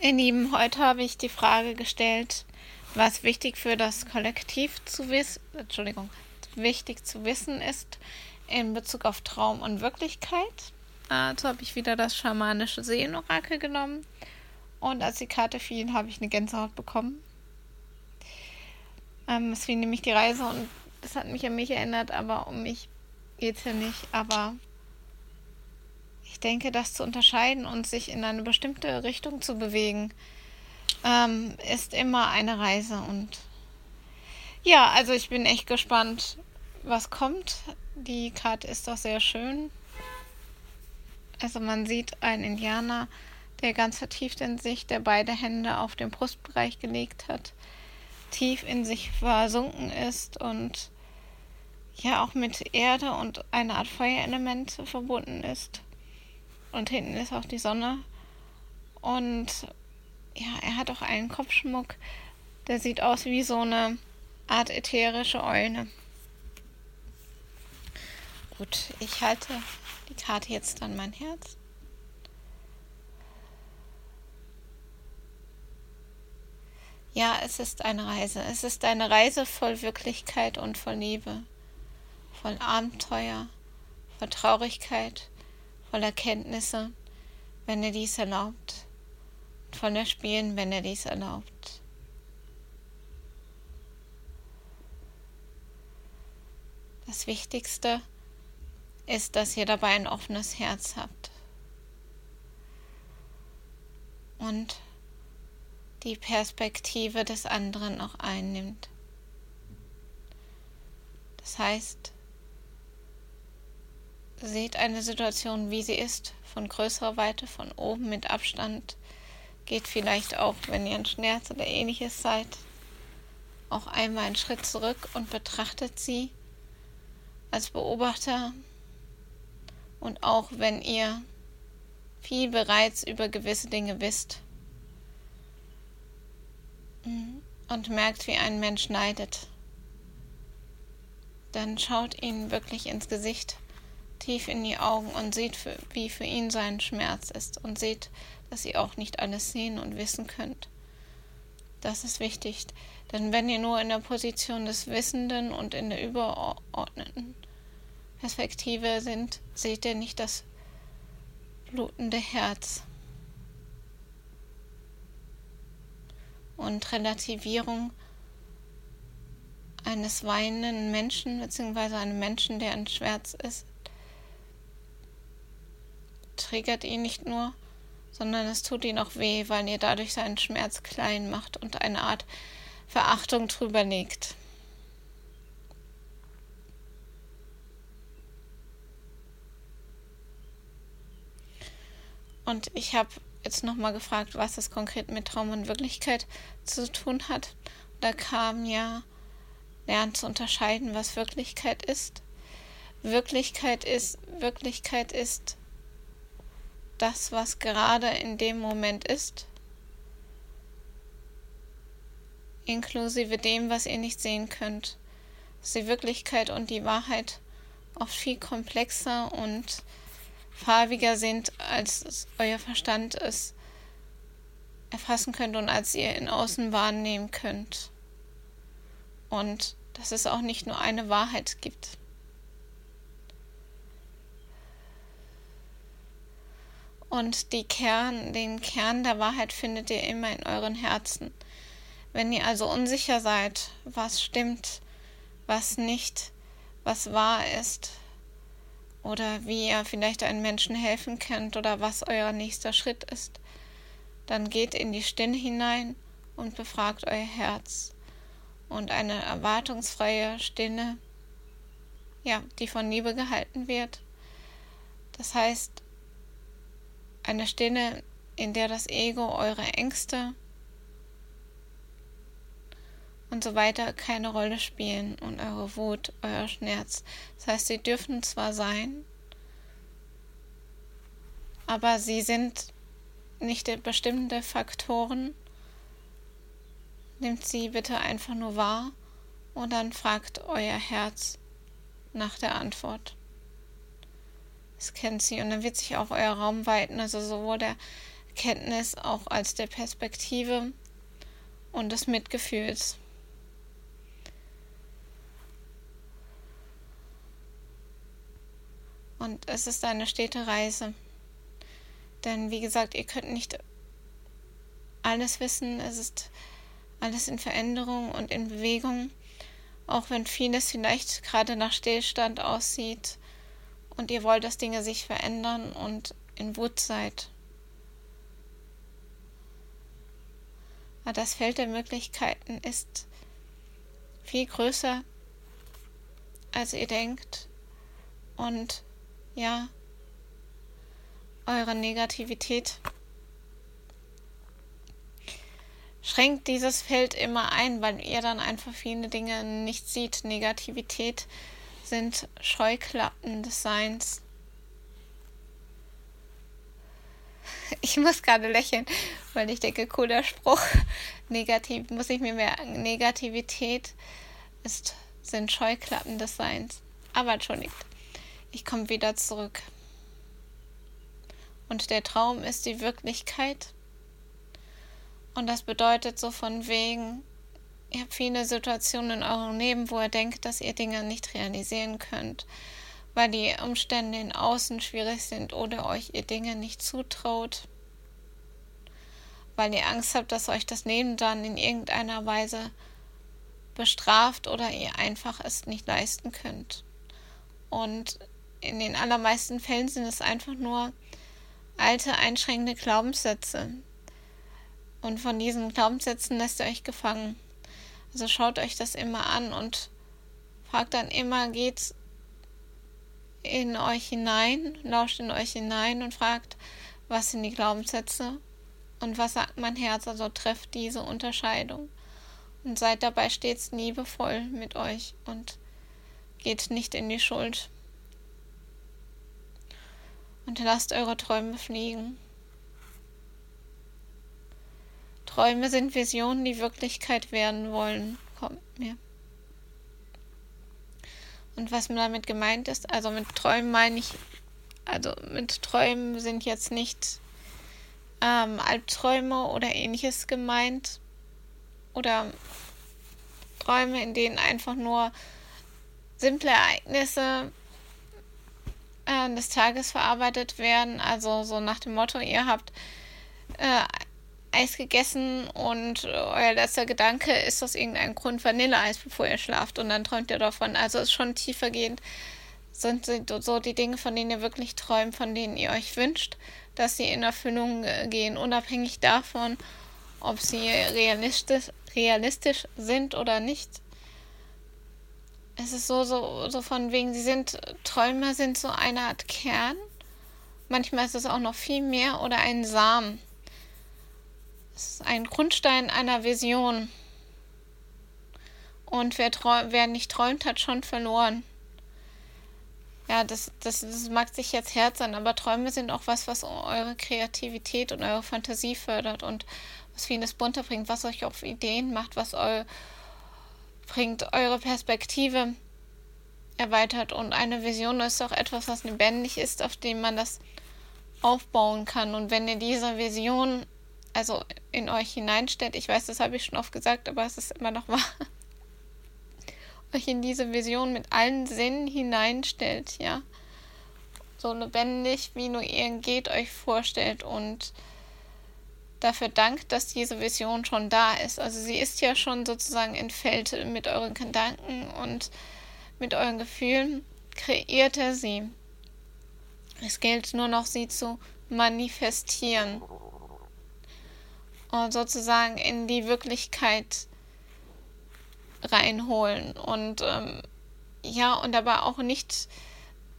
Ihr Lieben, heute habe ich die Frage gestellt, was wichtig für das Kollektiv zu wissen, Entschuldigung, wichtig zu wissen ist in Bezug auf Traum und Wirklichkeit. Also habe ich wieder das schamanische Seelenorakel genommen und als die Karte fiel, habe ich eine Gänsehaut bekommen. Ähm, es fiel nämlich die Reise und das hat mich an mich erinnert, aber um mich geht es ja nicht. Aber ich denke, das zu unterscheiden und sich in eine bestimmte Richtung zu bewegen, ähm, ist immer eine Reise. Und ja, also ich bin echt gespannt, was kommt. Die Karte ist doch sehr schön. Also man sieht einen Indianer, der ganz vertieft in sich, der beide Hände auf den Brustbereich gelegt hat, tief in sich versunken ist und ja auch mit Erde und einer Art Feuerelement verbunden ist. Und hinten ist auch die Sonne. Und ja, er hat auch einen Kopfschmuck, der sieht aus wie so eine Art ätherische Eule. Gut, ich halte die Karte jetzt an mein Herz. Ja, es ist eine Reise. Es ist eine Reise voll Wirklichkeit und voll Liebe, voll Abenteuer, voll Traurigkeit, voll Erkenntnisse, wenn er dies erlaubt, voller Spielen, wenn er dies erlaubt. Das Wichtigste ist, dass ihr dabei ein offenes Herz habt und die Perspektive des anderen auch einnimmt. Das heißt, seht eine Situation, wie sie ist, von größerer Weite, von oben mit Abstand. Geht vielleicht auch, wenn ihr ein Schmerz oder ähnliches seid, auch einmal einen Schritt zurück und betrachtet sie als Beobachter. Und auch wenn ihr viel bereits über gewisse Dinge wisst und merkt, wie ein Mensch neidet, dann schaut ihn wirklich ins Gesicht tief in die Augen und seht, für, wie für ihn sein Schmerz ist und seht, dass ihr auch nicht alles sehen und wissen könnt. Das ist wichtig, denn wenn ihr nur in der Position des Wissenden und in der überordneten Perspektive sind, seht ihr nicht das blutende Herz. Und Relativierung eines weinenden Menschen, beziehungsweise einem Menschen, der ein Schmerz ist, triggert ihn nicht nur, sondern es tut ihn auch weh, weil ihr dadurch seinen Schmerz klein macht und eine Art Verachtung drüber legt. Und ich habe jetzt nochmal gefragt, was das konkret mit Traum und Wirklichkeit zu tun hat. Da kam ja, lernen zu unterscheiden, was Wirklichkeit ist. Wirklichkeit ist, Wirklichkeit ist das, was gerade in dem Moment ist, inklusive dem, was ihr nicht sehen könnt, dass die Wirklichkeit und die Wahrheit oft viel komplexer und farbiger sind, als euer Verstand es erfassen könnt und als ihr in Außen wahrnehmen könnt. Und dass es auch nicht nur eine Wahrheit gibt. Und die Kern, den Kern der Wahrheit findet ihr immer in euren Herzen. Wenn ihr also unsicher seid, was stimmt, was nicht, was wahr ist, oder wie ihr vielleicht einem Menschen helfen könnt oder was euer nächster Schritt ist, dann geht in die Stille hinein und befragt euer Herz. Und eine erwartungsfreie Stille, ja, die von Liebe gehalten wird. Das heißt, eine Stille, in der das Ego, eure Ängste und so weiter keine Rolle spielen und eure Wut, euer Schmerz. Das heißt, sie dürfen zwar sein, aber sie sind nicht bestimmende Faktoren. Nehmt sie bitte einfach nur wahr und dann fragt euer Herz nach der Antwort. Es kennt sie und dann wird sich auch euer Raum weiten, also sowohl der Erkenntnis auch als der Perspektive und des Mitgefühls. Und es ist eine stete Reise. Denn wie gesagt, ihr könnt nicht alles wissen. Es ist alles in Veränderung und in Bewegung. Auch wenn vieles vielleicht gerade nach Stillstand aussieht und ihr wollt, dass Dinge sich verändern und in Wut seid. Aber das Feld der Möglichkeiten ist viel größer, als ihr denkt. Und ja, eure Negativität schränkt dieses Feld immer ein, weil ihr dann einfach viele Dinge nicht sieht. Negativität sind Scheuklappen des Seins. Ich muss gerade lächeln, weil ich denke, cooler Spruch. Negativ, muss ich mir merken. Negativität ist, sind Scheuklappen des Seins. Aber entschuldigt, ich komme wieder zurück. Und der Traum ist die Wirklichkeit. Und das bedeutet so von wegen, ihr habt viele Situationen in eurem Leben, wo ihr denkt, dass ihr Dinge nicht realisieren könnt, weil die Umstände in Außen schwierig sind oder euch ihr Dinge nicht zutraut, weil ihr Angst habt, dass euch das Leben dann in irgendeiner Weise bestraft oder ihr einfach es nicht leisten könnt. Und in den allermeisten Fällen sind es einfach nur alte, einschränkende Glaubenssätze. Und von diesen Glaubenssätzen lässt ihr euch gefangen. Also schaut euch das immer an und fragt dann immer, geht's in euch hinein, lauscht in euch hinein und fragt, was sind die Glaubenssätze und was sagt mein Herz, also trefft diese Unterscheidung. Und seid dabei stets liebevoll mit euch und geht nicht in die Schuld und lasst eure Träume fliegen. Träume sind Visionen, die Wirklichkeit werden wollen, kommt mir. Und was mir damit gemeint ist, also mit Träumen meine ich, also mit Träumen sind jetzt nicht ähm, Albträume oder ähnliches gemeint oder Träume, in denen einfach nur simple Ereignisse äh, des Tages verarbeitet werden. Also so nach dem Motto, ihr habt äh, Eis gegessen und euer letzter Gedanke ist aus irgendeinem Grund Vanilleeis, bevor ihr schlaft und dann träumt ihr davon. Also ist schon tiefergehend sind so die Dinge, von denen ihr wirklich träumt, von denen ihr euch wünscht, dass sie in Erfüllung äh, gehen, unabhängig davon, ob sie realistisch, realistisch sind oder nicht es ist so, so, so von wegen, sie sind, Träume sind so eine Art Kern. Manchmal ist es auch noch viel mehr oder ein Samen. Es ist ein Grundstein einer Vision. Und wer, wer nicht träumt, hat schon verloren. Ja, das, das, das mag sich jetzt Herz sein, aber Träume sind auch was, was eure Kreativität und eure Fantasie fördert und was vieles bunter bringt, was euch auf Ideen macht, was eu, bringt eure Perspektive erweitert und eine Vision ist auch etwas, was lebendig ist, auf dem man das aufbauen kann. Und wenn ihr diese Vision also in euch hineinstellt, ich weiß, das habe ich schon oft gesagt, aber es ist immer noch wahr, euch in diese Vision mit allen Sinnen hineinstellt, ja, so lebendig wie nur ihr geht, euch vorstellt und dafür dankt, dass diese Vision schon da ist. Also sie ist ja schon sozusagen entfällt mit euren Gedanken und mit euren Gefühlen, kreiert er sie. Es gilt nur noch, sie zu manifestieren und sozusagen in die Wirklichkeit reinholen und ähm, ja und aber auch nicht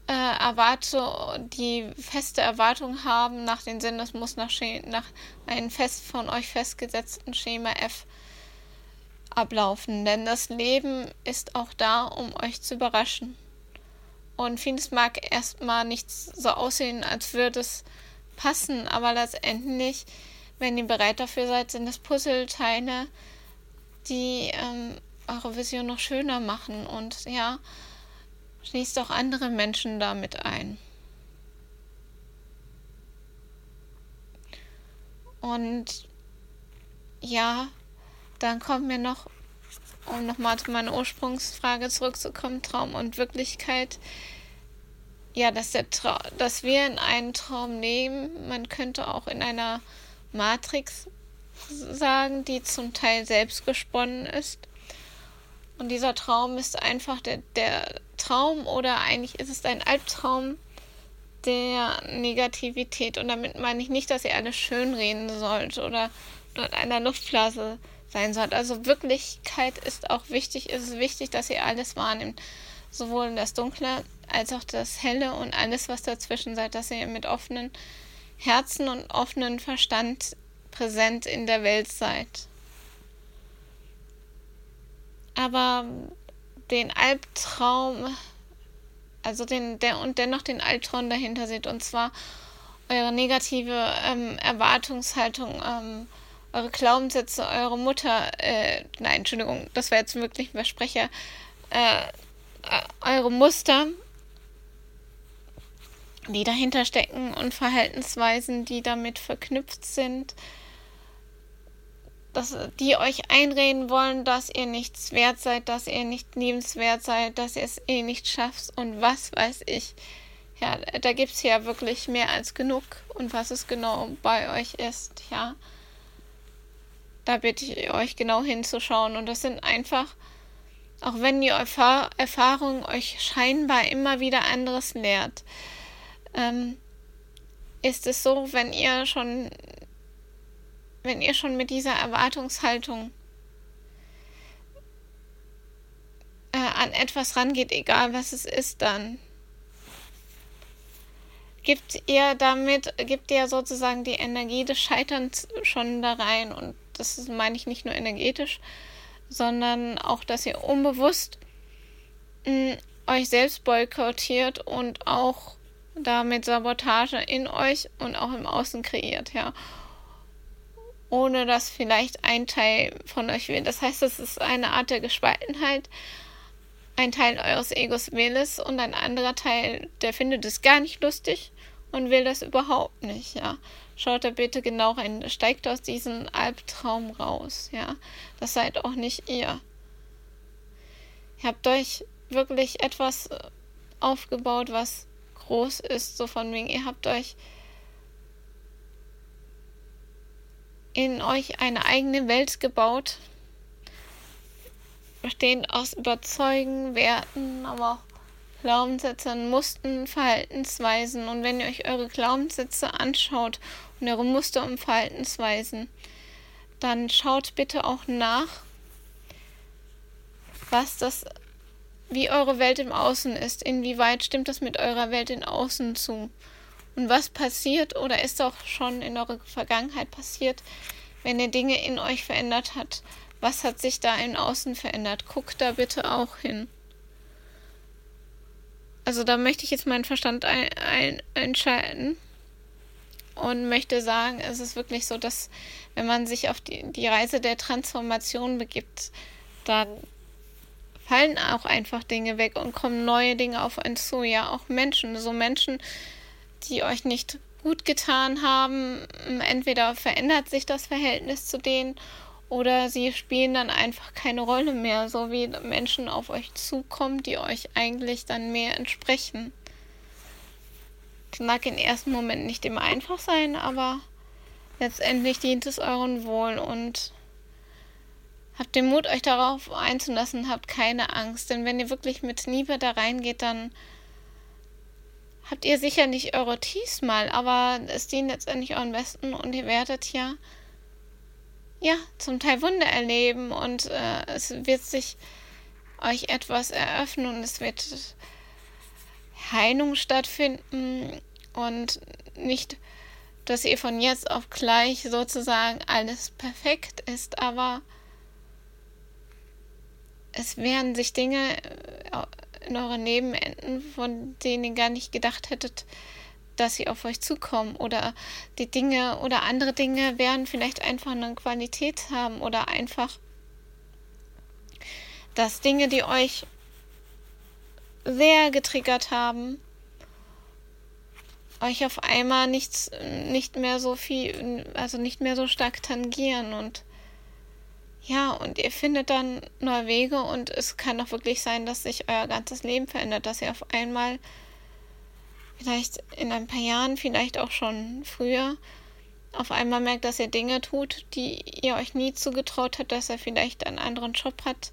äh, erwarte, die feste Erwartung haben nach dem Sinn, das muss nach, nach einem fest von euch festgesetzten Schema F ablaufen. Denn das Leben ist auch da, um euch zu überraschen. Und vieles mag erstmal nicht so aussehen, als würde es passen, aber letztendlich, wenn ihr bereit dafür seid, sind es Puzzleteile, die ähm, eure Vision noch schöner machen. Und ja, Schließt auch andere Menschen damit ein. Und ja, dann kommen wir noch, um nochmal zu meiner Ursprungsfrage zurückzukommen, Traum und Wirklichkeit. Ja, dass, der Tra dass wir in einen Traum leben, man könnte auch in einer Matrix sagen, die zum Teil selbst gesponnen ist. Und dieser Traum ist einfach der, der Traum oder eigentlich ist es ein Albtraum der Negativität. Und damit meine ich nicht, dass ihr alles schönreden sollt oder dort einer Luftblase sein sollt. Also Wirklichkeit ist auch wichtig. Es ist wichtig, dass ihr alles wahrnimmt. Sowohl das Dunkle als auch das Helle und alles, was dazwischen seid, dass ihr mit offenen Herzen und offenen Verstand präsent in der Welt seid. Aber den Albtraum, also den, der und dennoch den Albtraum dahinter seht, und zwar eure negative ähm, Erwartungshaltung, ähm, eure Glaubenssätze, eure Mutter, äh, nein, Entschuldigung, das war jetzt wirklich ein Versprecher, äh, äh, eure Muster, die dahinter stecken und Verhaltensweisen, die damit verknüpft sind, dass die euch einreden wollen, dass ihr nichts wert seid, dass ihr nicht liebenswert seid, dass ihr es eh nicht schafft und was weiß ich. Ja, da gibt es ja wirklich mehr als genug und was es genau bei euch ist, ja. Da bitte ich euch genau hinzuschauen und das sind einfach, auch wenn die Erfahr Erfahrung euch scheinbar immer wieder anderes lehrt, ähm, ist es so, wenn ihr schon wenn ihr schon mit dieser Erwartungshaltung äh, an etwas rangeht, egal was es ist, dann gibt ihr damit, gibt ihr sozusagen die Energie des Scheiterns schon da rein. Und das meine ich nicht nur energetisch, sondern auch, dass ihr unbewusst mh, euch selbst boykottiert und auch damit Sabotage in euch und auch im Außen kreiert, ja ohne dass vielleicht ein Teil von euch will. Das heißt, es ist eine Art der Gespaltenheit. Ein Teil eures Egos will es und ein anderer Teil, der findet es gar nicht lustig und will das überhaupt nicht, ja. Schaut da bitte genau rein, steigt aus diesem Albtraum raus, ja. Das seid auch nicht ihr. Ihr habt euch wirklich etwas aufgebaut, was groß ist, so von wegen, ihr habt euch in euch eine eigene Welt gebaut, bestehend aus Überzeugen, Werten, aber auch Glaubenssätzen, Mustern, Verhaltensweisen. Und wenn ihr euch eure Glaubenssätze anschaut und eure Muster und Verhaltensweisen, dann schaut bitte auch nach, was das, wie eure Welt im Außen ist, inwieweit stimmt das mit eurer Welt im Außen zu. Und was passiert oder ist auch schon in eurer Vergangenheit passiert, wenn ihr Dinge in euch verändert hat? Was hat sich da im Außen verändert? Guckt da bitte auch hin. Also da möchte ich jetzt meinen Verstand ein, ein, einschalten und möchte sagen, es ist wirklich so, dass wenn man sich auf die, die Reise der Transformation begibt, dann fallen auch einfach Dinge weg und kommen neue Dinge auf uns zu. Ja, auch Menschen, so Menschen, die euch nicht gut getan haben. Entweder verändert sich das Verhältnis zu denen oder sie spielen dann einfach keine Rolle mehr, so wie Menschen auf euch zukommen, die euch eigentlich dann mehr entsprechen. Das mag im ersten Moment nicht immer einfach sein, aber letztendlich dient es euren Wohl und habt den Mut, euch darauf einzulassen, habt keine Angst, denn wenn ihr wirklich mit Liebe da reingeht, dann habt ihr sicher nicht eure Tiefs mal, aber es dient letztendlich euren Besten und ihr werdet ja, ja, zum Teil Wunder erleben. Und äh, es wird sich euch etwas eröffnen und es wird Heilung stattfinden. Und nicht, dass ihr von jetzt auf gleich sozusagen alles perfekt ist, aber es werden sich Dinge äh, in euren Leben enden, von denen ihr gar nicht gedacht hättet, dass sie auf euch zukommen. Oder die Dinge oder andere Dinge werden vielleicht einfach eine Qualität haben oder einfach, dass Dinge, die euch sehr getriggert haben, euch auf einmal nichts, nicht mehr so viel, also nicht mehr so stark tangieren und ja, und ihr findet dann neue Wege und es kann auch wirklich sein, dass sich euer ganzes Leben verändert, dass ihr auf einmal vielleicht in ein paar Jahren, vielleicht auch schon früher, auf einmal merkt, dass ihr Dinge tut, die ihr euch nie zugetraut habt, dass er vielleicht einen anderen Job hat,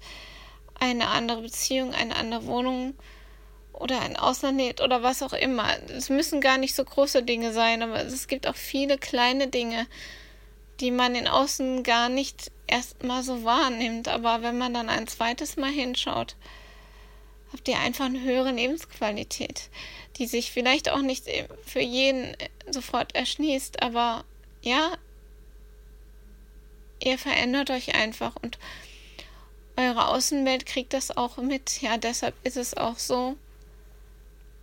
eine andere Beziehung, eine andere Wohnung oder ein Ausland oder was auch immer. Es müssen gar nicht so große Dinge sein, aber es gibt auch viele kleine Dinge, die man in Außen gar nicht erstmal so wahrnimmt. Aber wenn man dann ein zweites Mal hinschaut, habt ihr einfach eine höhere Lebensqualität, die sich vielleicht auch nicht für jeden sofort erschließt, aber ja, ihr verändert euch einfach und eure Außenwelt kriegt das auch mit. Ja, deshalb ist es auch so.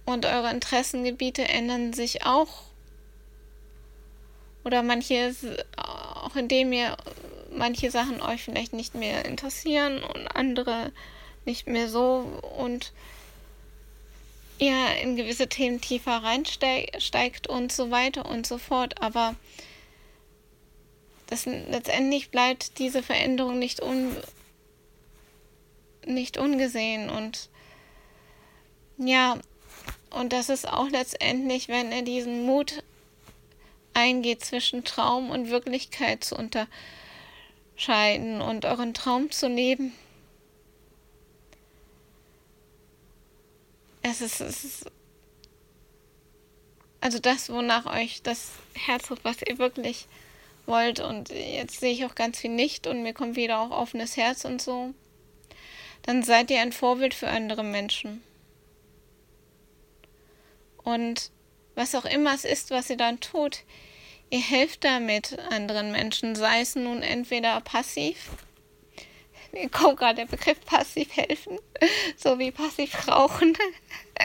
Und eure Interessengebiete ändern sich auch. Oder manche, auch indem ihr manche Sachen euch vielleicht nicht mehr interessieren und andere nicht mehr so und ihr in gewisse Themen tiefer reinsteigt und so weiter und so fort. Aber das letztendlich bleibt diese Veränderung nicht, un, nicht ungesehen und ja, und das ist auch letztendlich, wenn er diesen Mut eingeht, zwischen Traum und Wirklichkeit zu unterscheiden und euren Traum zu leben. Es ist, es ist also das, wonach euch das Herz ruft, was ihr wirklich wollt. Und jetzt sehe ich auch ganz viel nicht und mir kommt wieder auch offenes Herz und so. Dann seid ihr ein Vorbild für andere Menschen. Und was auch immer es ist, was ihr dann tut, ihr helft damit anderen Menschen, sei es nun entweder passiv, mir kommt gerade der Begriff passiv helfen, so wie passiv rauchen.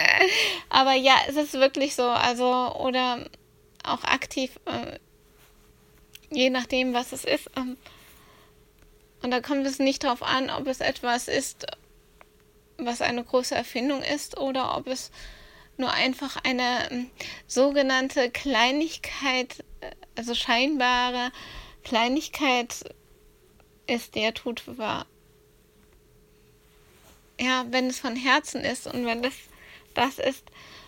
Aber ja, es ist wirklich so, also, oder auch aktiv, äh, je nachdem, was es ist. Ähm, und da kommt es nicht darauf an, ob es etwas ist, was eine große Erfindung ist, oder ob es nur einfach eine ähm, sogenannte Kleinigkeit, äh, also scheinbare Kleinigkeit ist, der tut war. Ja, wenn es von Herzen ist und wenn das das ist,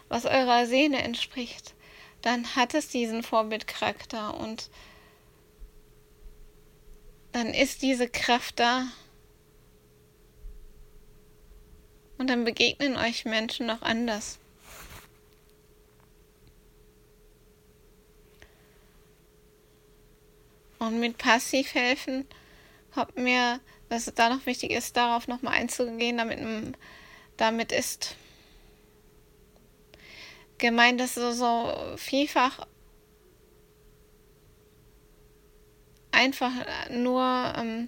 was eurer Seele entspricht, dann hat es diesen Vorbildcharakter und dann ist diese Kraft da. Und dann begegnen euch Menschen noch anders. Und mit Passivhelfen kommt mir, es da noch wichtig ist, darauf nochmal einzugehen, damit, damit ist gemeint, dass so, so vielfach einfach nur ähm,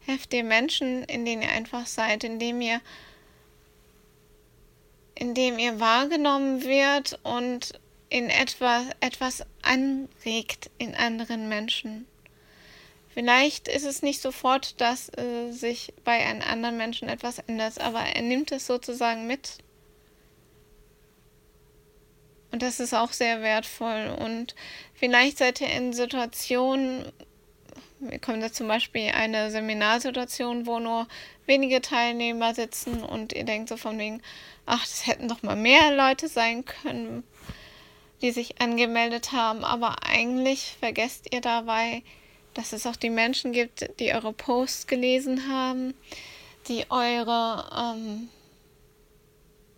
heftige Menschen, in denen ihr einfach seid, indem ihr indem ihr wahrgenommen wird und in etwas, etwas anregt in anderen Menschen. Vielleicht ist es nicht sofort, dass äh, sich bei einem anderen Menschen etwas ändert, aber er nimmt es sozusagen mit. Und das ist auch sehr wertvoll. Und vielleicht seid ihr in Situationen, wir kommen da zum Beispiel eine Seminarsituation, wo nur wenige Teilnehmer sitzen und ihr denkt so von wegen, ach, das hätten doch mal mehr Leute sein können, die sich angemeldet haben. Aber eigentlich vergesst ihr dabei, dass es auch die Menschen gibt, die eure Posts gelesen haben, die eure, ähm,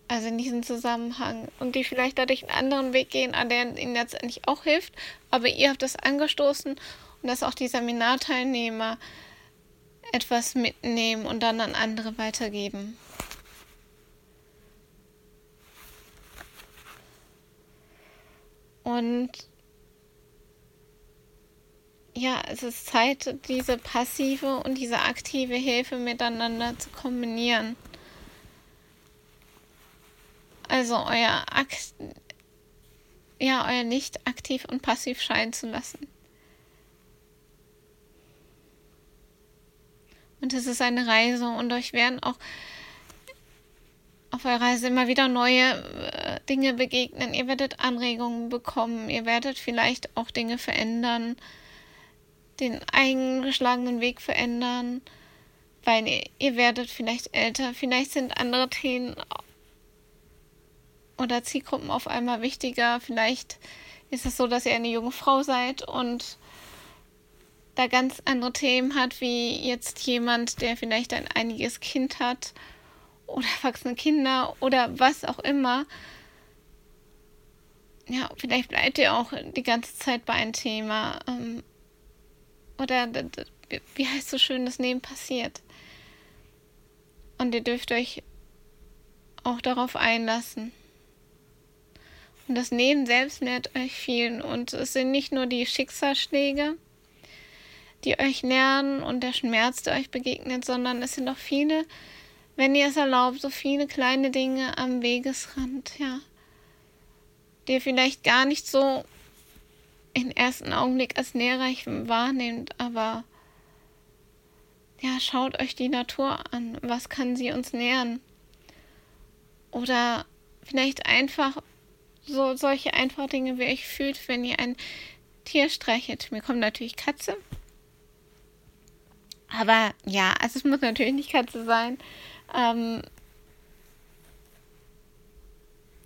also in diesem Zusammenhang und die vielleicht dadurch einen anderen Weg gehen, an der ihnen letztendlich auch hilft, aber ihr habt das angestoßen und dass auch die Seminarteilnehmer etwas mitnehmen und dann an andere weitergeben. Und ja, es ist Zeit, diese passive und diese aktive Hilfe miteinander zu kombinieren. Also euer Akt, ja, euer Licht aktiv und passiv scheinen zu lassen. Und es ist eine Reise und euch werden auch auf eurer Reise immer wieder neue äh, Dinge begegnen, ihr werdet Anregungen bekommen, ihr werdet vielleicht auch Dinge verändern, den eingeschlagenen Weg verändern, weil ihr, ihr werdet vielleicht älter, vielleicht sind andere Themen oder Zielgruppen auf einmal wichtiger, vielleicht ist es so, dass ihr eine junge Frau seid und da ganz andere Themen hat, wie jetzt jemand, der vielleicht ein einiges Kind hat oder erwachsene Kinder oder was auch immer. Ja, vielleicht bleibt ihr auch die ganze Zeit bei einem Thema. Ähm, oder wie heißt so schön, das Leben passiert. Und ihr dürft euch auch darauf einlassen. Und das Leben selbst lehrt euch viel. Und es sind nicht nur die Schicksalsschläge, die euch lernen und der Schmerz, der euch begegnet, sondern es sind auch viele, wenn ihr es erlaubt, so viele kleine Dinge am Wegesrand, ja, die ihr vielleicht gar nicht so im ersten Augenblick als nährreich wahrnehmt, aber ja, schaut euch die Natur an. Was kann sie uns nähern? Oder vielleicht einfach so solche einfachen Dinge, wie ihr euch fühlt, wenn ihr ein Tier streichelt. Mir kommt natürlich Katze. Aber ja, also es muss natürlich nicht Katze sein. Ähm,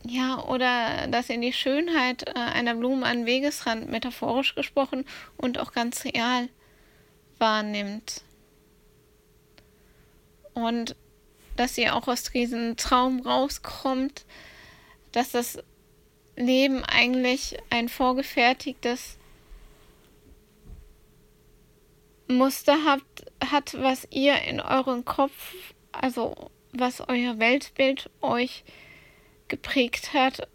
ja, oder dass ihr die Schönheit äh, einer Blume an Wegesrand, metaphorisch gesprochen und auch ganz real wahrnimmt. Und dass ihr auch aus diesem Traum rauskommt, dass das Leben eigentlich ein vorgefertigtes Muster habt, hat, was ihr in eurem Kopf, also was euer Weltbild euch geprägt hat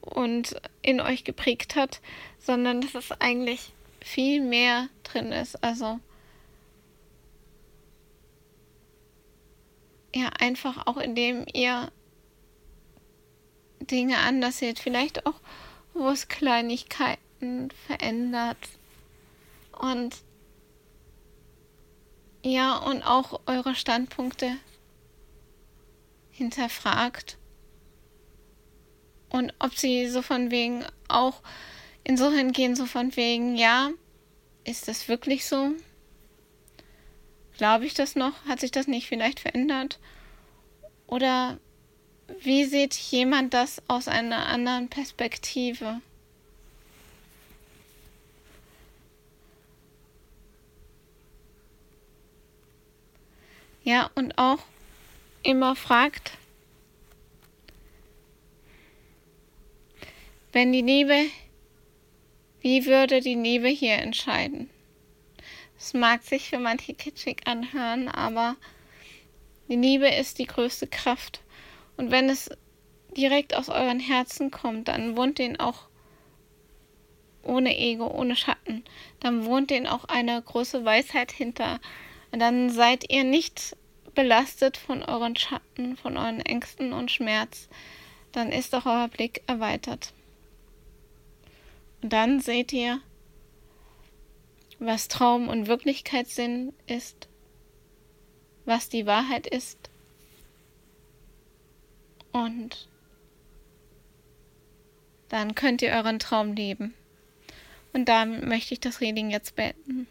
und in euch geprägt hat, sondern dass es eigentlich viel mehr drin ist. Also ja, einfach auch indem ihr Dinge anders seht, vielleicht auch, wo es Kleinigkeiten verändert und ja, und auch eure Standpunkte hinterfragt. Und ob sie so von wegen auch insofern gehen, so von wegen, ja, ist das wirklich so? Glaube ich das noch? Hat sich das nicht vielleicht verändert? Oder wie sieht jemand das aus einer anderen Perspektive? Ja, und auch immer fragt, wenn die Liebe, wie würde die Liebe hier entscheiden? Es mag sich für manche kitschig anhören, aber die Liebe ist die größte Kraft. Und wenn es direkt aus euren Herzen kommt, dann wohnt den auch ohne Ego, ohne Schatten. Dann wohnt den auch eine große Weisheit hinter dann seid ihr nicht belastet von euren Schatten, von euren Ängsten und Schmerz. Dann ist auch euer Blick erweitert. Und dann seht ihr, was Traum und Wirklichkeitssinn ist, was die Wahrheit ist. Und dann könnt ihr euren Traum leben. Und damit möchte ich das Reading jetzt beenden.